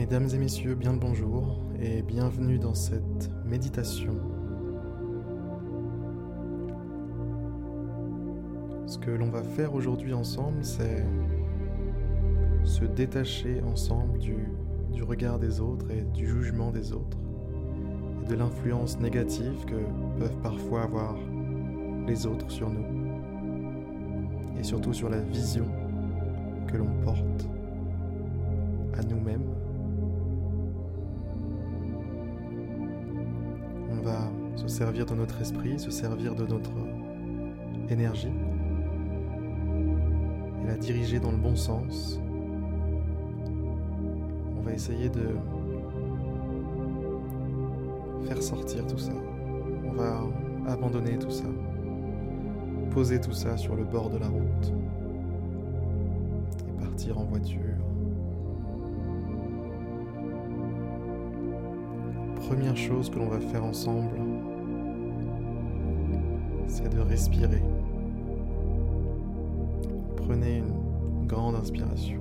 Mesdames et messieurs, bien le bonjour et bienvenue dans cette méditation. Ce que l'on va faire aujourd'hui ensemble, c'est se détacher ensemble du, regard des autres et du jugement des autres et de l'influence négative que peuvent parfois avoir les autres sur nous et surtout sur la vision que l'on porte à nous-mêmes. Servir de notre esprit, se servir de notre énergie et la diriger dans le bon sens. On va essayer de faire sortir tout ça. On va abandonner tout ça. Poser tout ça sur le bord de la route et partir en voiture. Première chose que l'on va faire ensemble, c'est de respirer. Prenez une grande inspiration.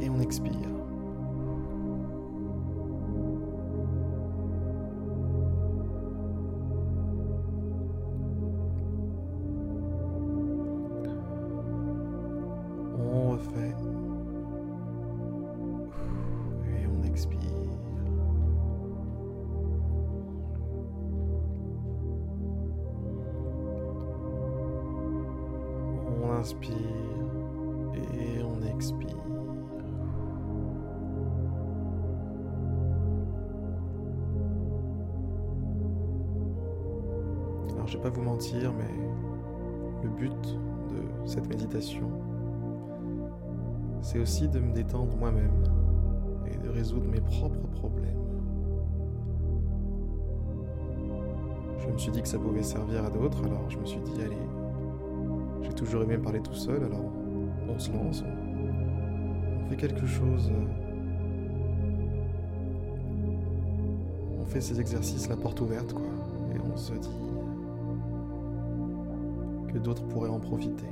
Et on expire. Inspire et on expire. Alors je vais pas vous mentir, mais le but de cette méditation, c'est aussi de me détendre moi-même et de résoudre mes propres problèmes. Je me suis dit que ça pouvait servir à d'autres, alors je me suis dit, allez, j'ai toujours aimé parler tout seul, alors on se lance, on, fait quelque chose. On fait ces exercices la porte ouverte, quoi, et on se dit que d'autres pourraient en profiter.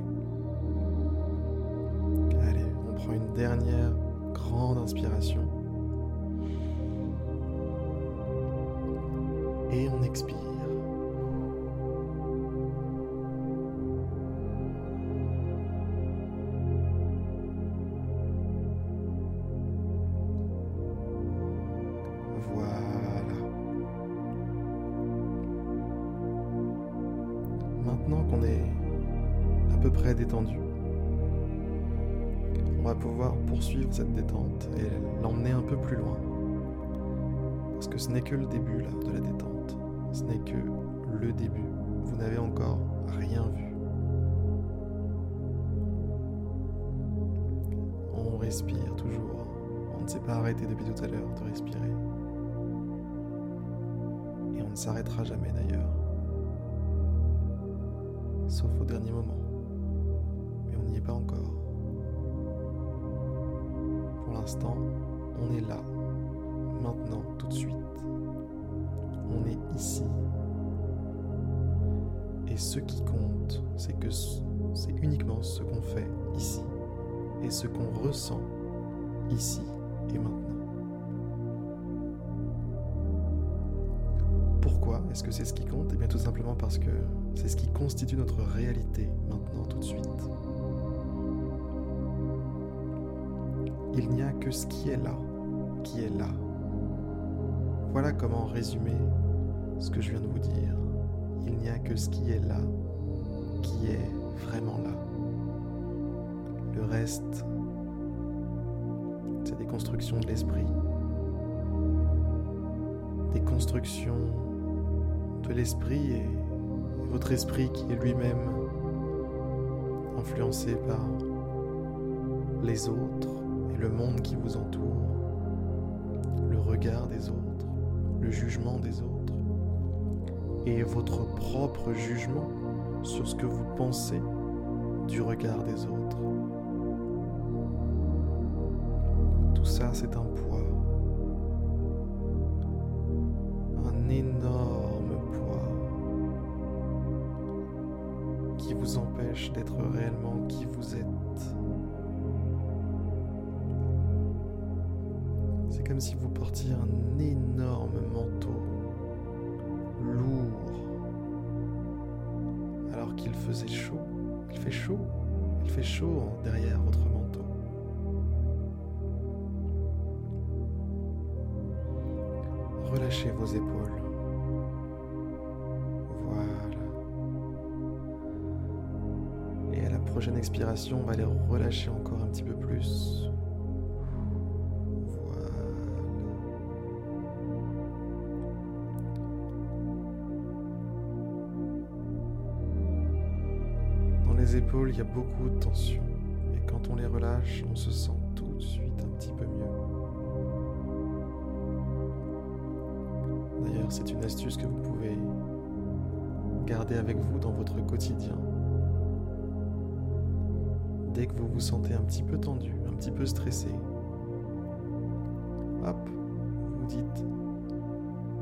Allez, on prend une dernière grande inspiration. Et on expire. Ce n'est que le début là de la détente. Ce n'est que le début. Vous n'avez encore rien vu. On respire toujours. On ne s'est pas arrêté depuis tout à l'heure de respirer. Et on ne s'arrêtera jamais d'ailleurs. Sauf au dernier moment. Mais on n'y est pas encore. Pour l'instant, on est là, maintenant, tout de suite. On est ici. Et ce qui compte, c'est que c'est uniquement ce qu'on fait ici et ce qu'on ressent ici et maintenant. Pourquoi est-ce que c'est ce qui compte? Eh bien tout simplement parce que c'est ce qui constitue notre réalité maintenant, tout de suite. Il n'y a que ce qui est là, qui est là. Voilà comment résumer ce que je viens de vous dire. Il n'y a que ce qui est là, qui est vraiment là. Le reste, c'est des constructions de l'esprit. Des constructions de l'esprit et votre esprit qui est lui-même influencé par les autres et le monde qui vous entoure, le regard des autres, le jugement des autres et votre propre jugement sur ce que vous pensez du regard des autres. Tout ça, c'est un poids. Un énorme poids qui vous empêche d'être réellement qui vous êtes. Comme si vous portiez un énorme manteau lourd alors qu'il faisait chaud. Il fait chaud. Il fait chaud derrière votre manteau. Relâchez vos épaules. Voilà. Et à la prochaine expiration, on va les relâcher encore un petit peu plus. Il y a beaucoup de tension. Et quand on les relâche, on se sent tout de suite un petit peu mieux. D'ailleurs, c'est une astuce que vous pouvez garder avec vous dans votre quotidien. Dès que vous vous sentez un petit peu tendu, un petit peu stressé, hop, vous dites,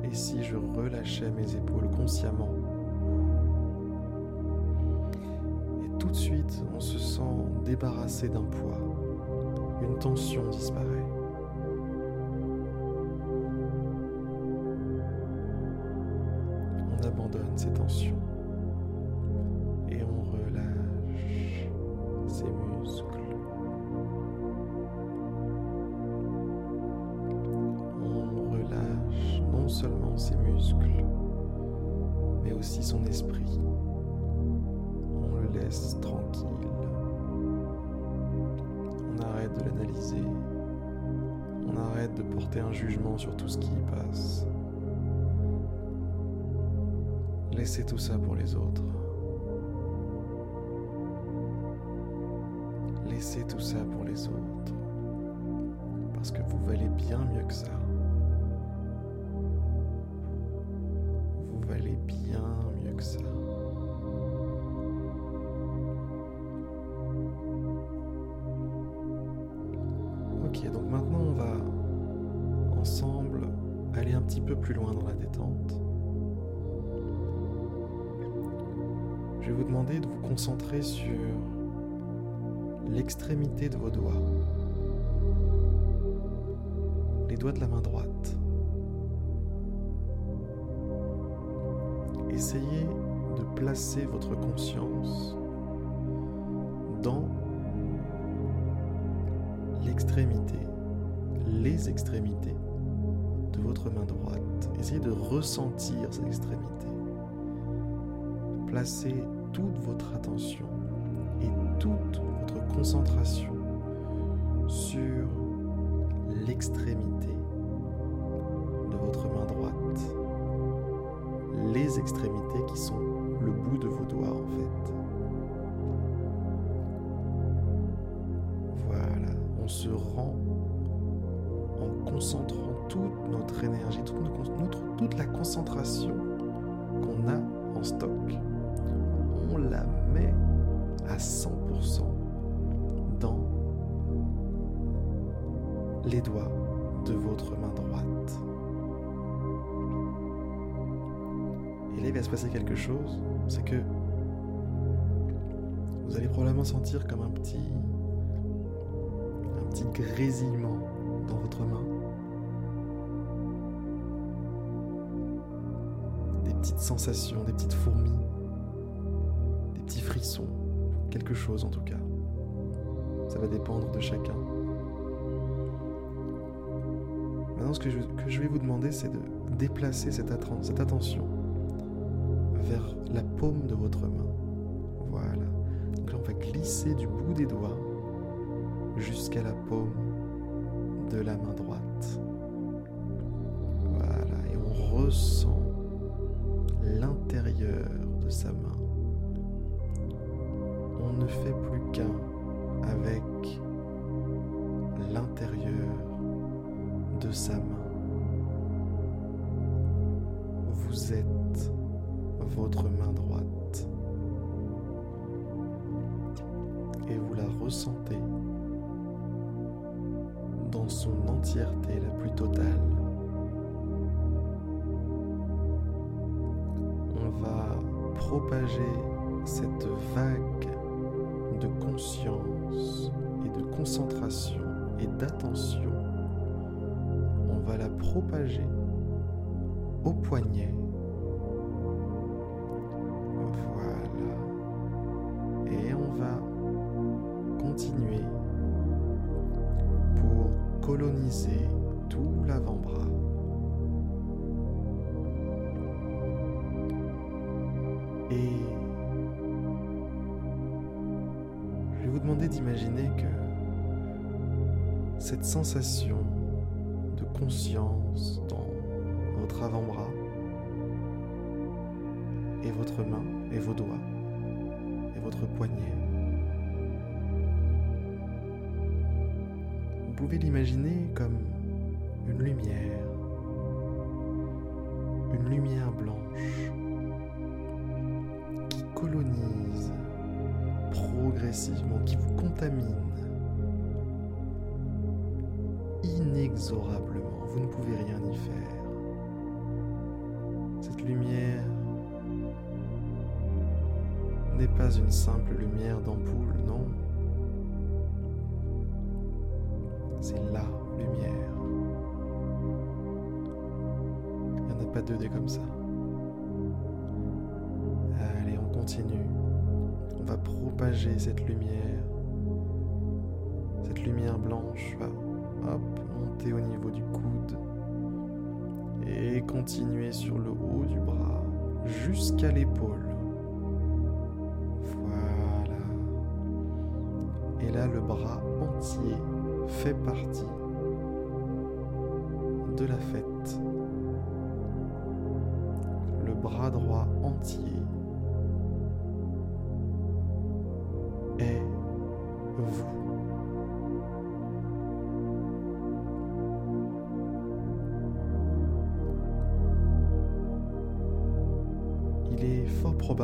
et si je relâchais mes épaules consciemment? Tout de suite, on se sent débarrassé d'un poids. Une tension disparaît. On abandonne ces tensions et on relâche ses muscles. On relâche non seulement ses muscles, mais aussi son esprit tranquille. On arrête de l'analyser. On arrête de porter un jugement sur tout ce qui y passe. Laissez tout ça pour les autres. Laissez tout ça pour les autres. Parce que vous valez bien mieux que ça. Vais vous demander de vous concentrer sur l'extrémité de vos doigts, les doigts de la main droite. Essayez de placer votre conscience dans l'extrémité, les extrémités votre main droite. Essayez de ressentir cette extrémité. Placez toute votre attention et toute votre concentration sur l'extrémité de votre main droite. Les extrémités qui sont le bout de vos doigts en fait. Voilà, on se rend en concentrant toute notre énergie, toute, notre, toute la concentration qu'on a en stock, on la met à 100% dans les doigts de votre main droite. Et là, il va se passer quelque chose, c'est que vous allez probablement sentir comme un petit, un petit grésillement dans votre main. petites sensations, des petites fourmis, frissons, quelque chose en tout cas. Ça va dépendre de chacun. Maintenant, ce que je, vais vous demander, c'est de déplacer cette, cette attention vers la paume de votre main. Voilà. Donc là, on va glisser du bout des doigts jusqu'à la paume de la main droite. Voilà. Et on ressent l'intérieur de sa main. On ne fait plus qu'un avec l'intérieur de sa main. Vous êtes votre main droite et vous la ressentez dans son entièreté la plus totale. propager cette vague de conscience et de concentration et d'attention va la propager au poignet. Voilà. Et on va continuer pour coloniser sensation de conscience dans votre avant-bras et votre main et vos doigts et votre poignet. Vous pouvez l'imaginer comme une lumière, une lumière blanche qui colonise progressivement, qui vous contamine Vous ne pouvez rien y faire. Cette lumière n'est pas une simple lumière d'ampoule, non. C'est la lumière. Il n'y en a pas deux des comme ça. Allez, on continue. On va propager cette lumière. Cette lumière blanche va hop, monter au niveau du coude et continuer sur le haut du bras jusqu'à l'épaule. Voilà. Et là, le bras entier fait partie de la fête. Le bras droit entier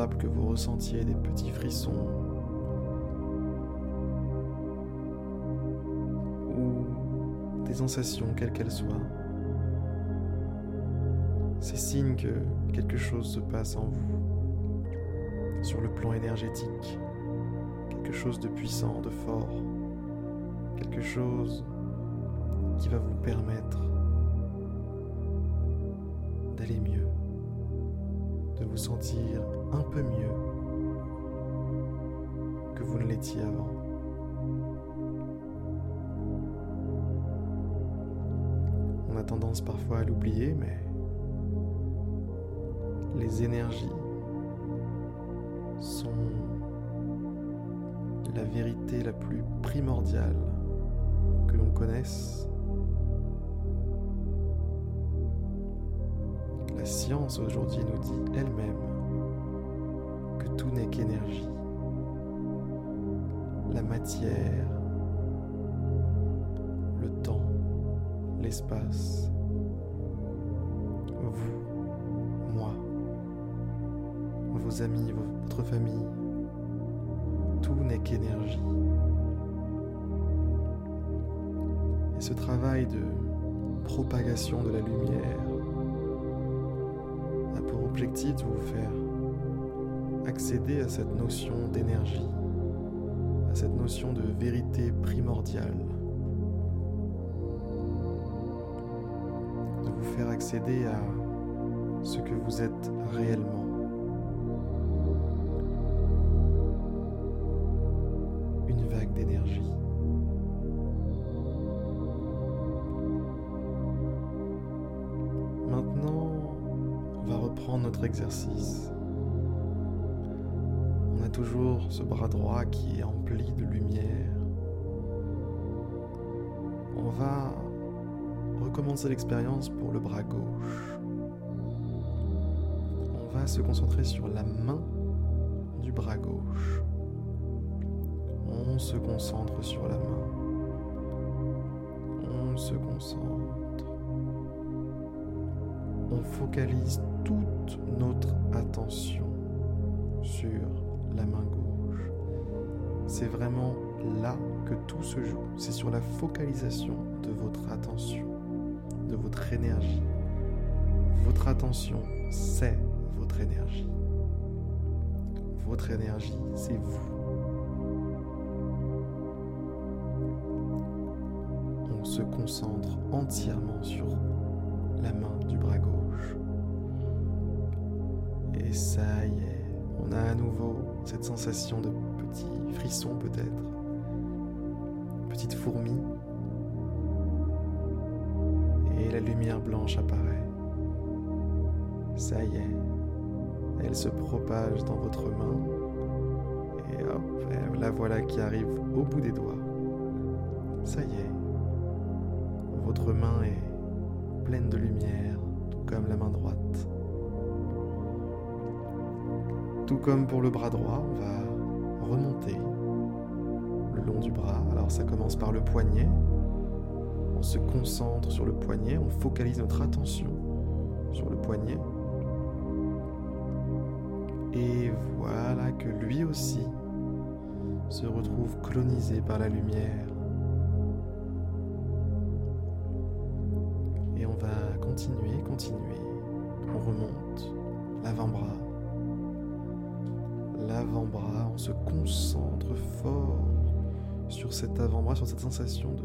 que vous ressentiez des petits frissons. Ou des sensations, quelles qu'elles soient. C'est signe que quelque chose se passe en vous, sur le plan énergétique, quelque chose de puissant, de fort, quelque chose qui va vous permettre d'aller mieux de vous sentir un peu mieux que vous ne l'étiez avant. On a tendance parfois à l'oublier, mais les énergies sont la vérité la plus primordiale que l'on connaisse science aujourd'hui nous dit elle-même que tout n'est qu'énergie. La matière, le temps, l'espace, vous, moi, vos amis, votre famille, tout n'est qu'énergie. Et ce travail de propagation de la lumière objectif de vous faire accéder à cette notion d'énergie, à cette notion de vérité primordiale, de vous faire accéder à ce que vous êtes réellement. Une vague d'énergie. Notre exercice. On a toujours ce bras droit qui est empli de lumière. On va recommencer l'expérience pour le bras gauche. On va se concentrer sur la main du bras gauche. On se concentre sur la main. On se concentre. On focalise toute notre attention sur la main gauche. C'est vraiment là que tout se joue. C'est sur la focalisation de votre attention, de votre énergie. Votre attention, c'est votre énergie. Votre énergie, c'est vous. On se concentre entièrement sur la main du bras gauche. Et ça y est, on a à nouveau cette sensation de petit frisson peut-être, petite fourmi. Et la lumière blanche apparaît. Ça y est, elle se propage dans votre main. Et hop, la voilà qui arrive au bout des doigts. Ça y est, votre main est pleine de lumière, tout comme la main droite. Tout comme pour le bras droit, on va remonter le long du bras. Alors ça commence par le poignet. On se concentre sur le poignet, on focalise notre attention sur le poignet. Et voilà que lui aussi se retrouve colonisé par la lumière. Sensation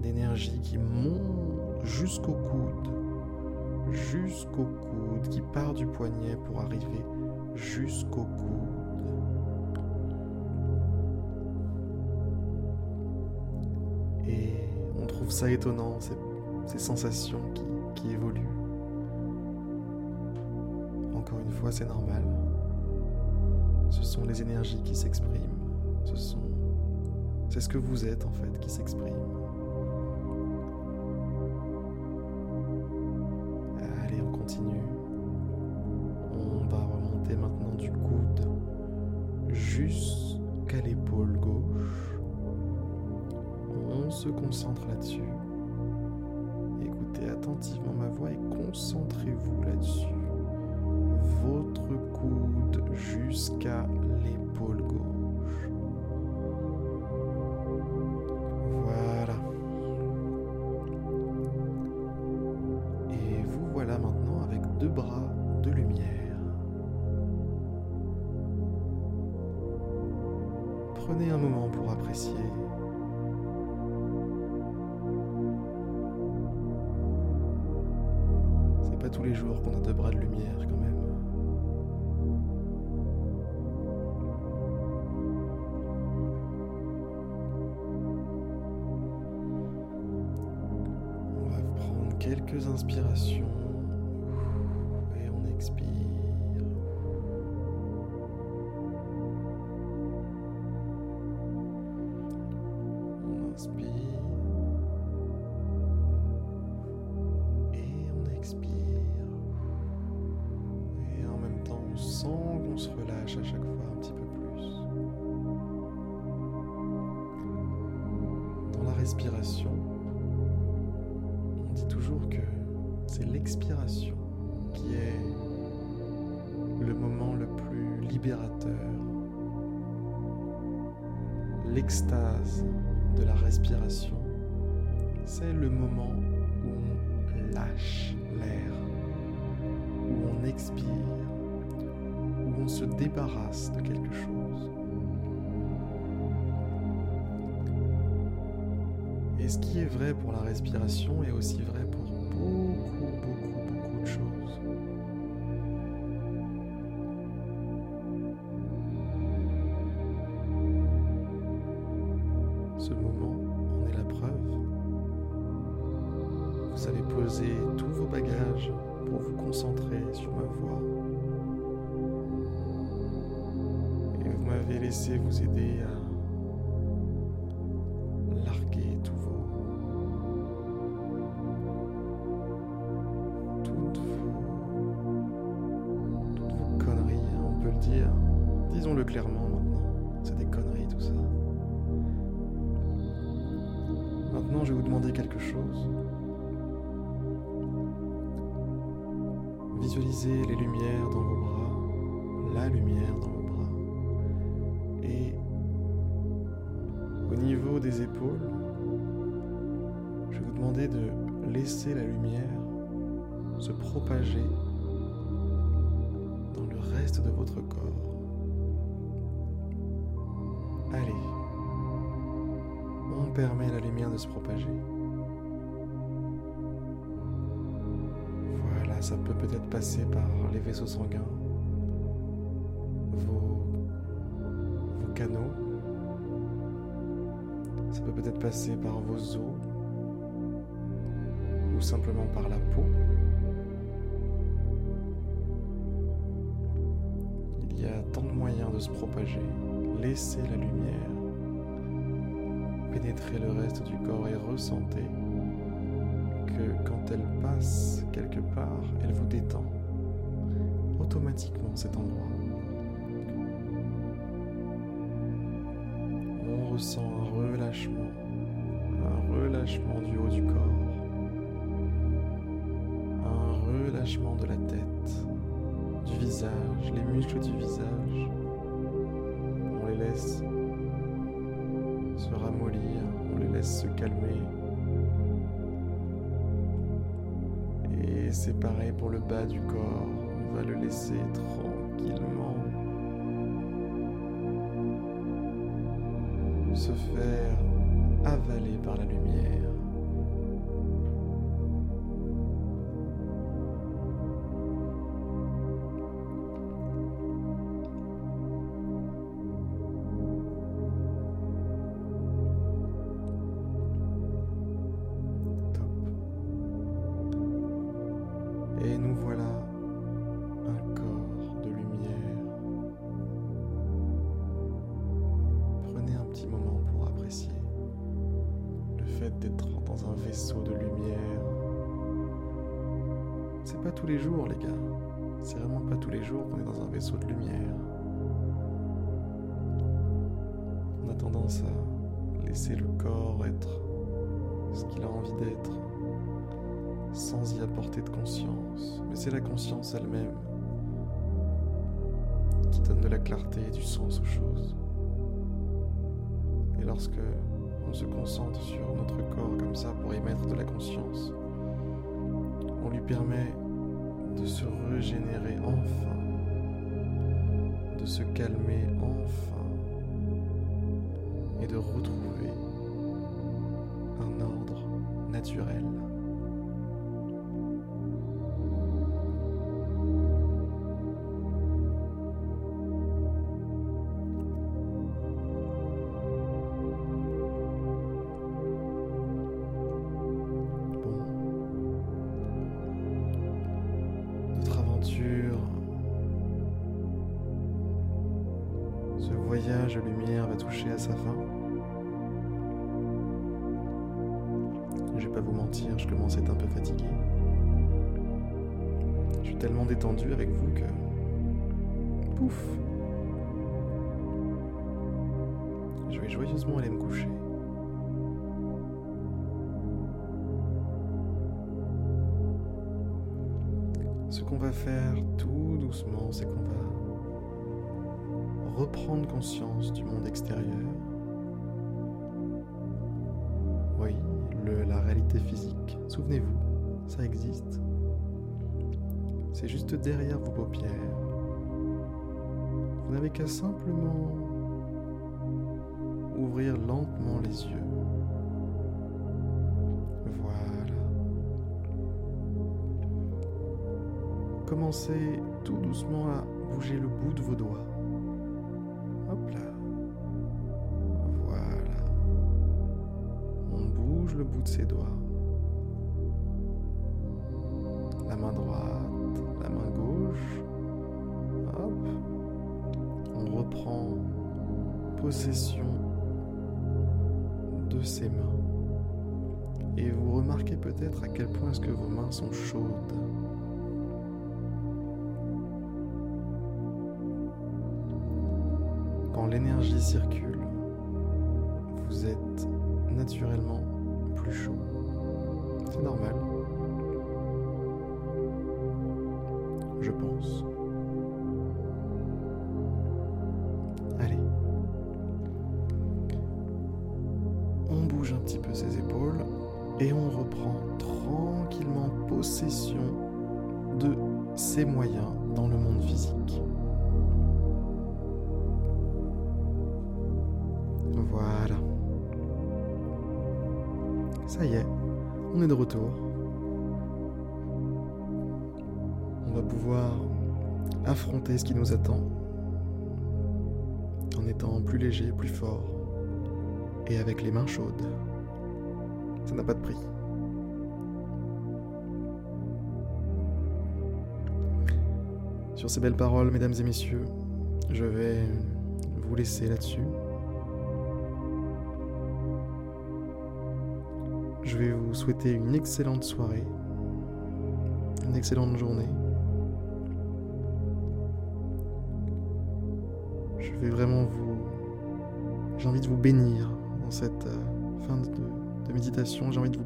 d'énergie qui monte jusqu'au coude, jusqu'au coude, qui part du poignet pour arriver jusqu'au coude. Et on trouve ça étonnant, ces, sensations qui, qui évoluent. Encore une fois, c'est normal. Ce sont les énergies qui s'expriment. Ce sont. C'est ce que vous êtes en fait qui s'exprime. Un moment pour apprécier. C'est pas tous les jours qu'on a deux bras de lumière quand même. On va prendre quelques inspirations à chaque fois un petit peu plus. Dans la respiration, on dit toujours que c'est l'expiration qui est le moment le plus libérateur. L'extase de la respiration, c'est le moment où on lâche l'air, où on expire, on se débarrasse de quelque chose. Et ce qui est vrai pour la respiration est aussi vrai pour beaucoup, beaucoup, beaucoup de choses. Ce moment en est la preuve. Vous avez posé tous vos bagages pour vous concentrer sur ma voix. M'avez laissé vous aider à au niveau des épaules, je vais vous demander de laisser la lumière se propager dans le reste de votre corps. Allez, on permet à la lumière de se propager. Voilà, ça peut peut-être passer par les vaisseaux sanguins, peut peut-être passer par vos os ou simplement par la peau. Il y a tant de moyens de se propager. Laissez la lumière pénétrer le reste du corps et ressentez que quand elle passe quelque part, elle vous détend automatiquement cet endroit. On ressent un relâchement, un relâchement du haut du corps, un relâchement de la tête, du visage, les muscles du visage. On les laisse se ramollir, on les laisse se calmer. Et c'est pour le bas du corps, on va le laisser tranquillement se faire avaler par la lumière. À laisser le corps être ce qu'il a envie d'être sans y apporter de conscience. Mais c'est la conscience elle-même qui donne de la clarté et du sens aux choses. Et lorsque on se concentre sur notre corps comme ça pour y mettre de la conscience, on lui permet de se régénérer enfin, de se calmer enfin et de retrouver un ordre naturel. Je vais pas vous mentir, je commence à être un peu fatigué. Je suis tellement détendu avec vous que... Pouf Je vais joyeusement aller me coucher. Ce qu'on va faire tout doucement, c'est qu'on va reprendre conscience du monde extérieur. Physique. Souvenez-vous, ça existe. C'est juste derrière vos paupières. Vous n'avez qu'à simplement ouvrir lentement les yeux. Voilà. Commencez tout doucement à bouger le bout de vos doigts. De ses doigts. La main droite, la main gauche. On reprend possession de ses mains. Et vous remarquez peut-être à quel point est-ce que vos mains sont chaudes. Quand l'énergie circule, vous êtes naturellement chaud. C'est normal. Je pense. Allez. On bouge un petit peu ses épaules et on reprend tranquillement possession de ses moyens ce qui nous attend en étant plus léger, plus fort et avec les mains chaudes. Ça n'a pas de prix. Sur ces belles paroles, mesdames et messieurs, je vais vous laisser là-dessus. Je vais vous souhaiter une excellente soirée, une excellente journée. Vraiment vous... J'ai envie de vous bénir dans cette euh, fin de, méditation. J'ai envie de vous,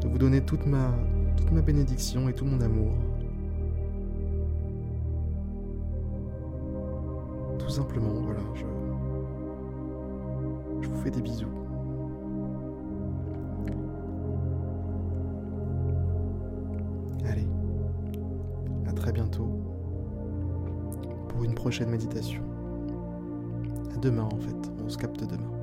de vous donner toute ma, toute ma bénédiction et tout mon amour. Tout simplement, voilà, je, je vous fais des bisous. Allez, à très bientôt pour une prochaine méditation. Demain en fait, on se capte demain.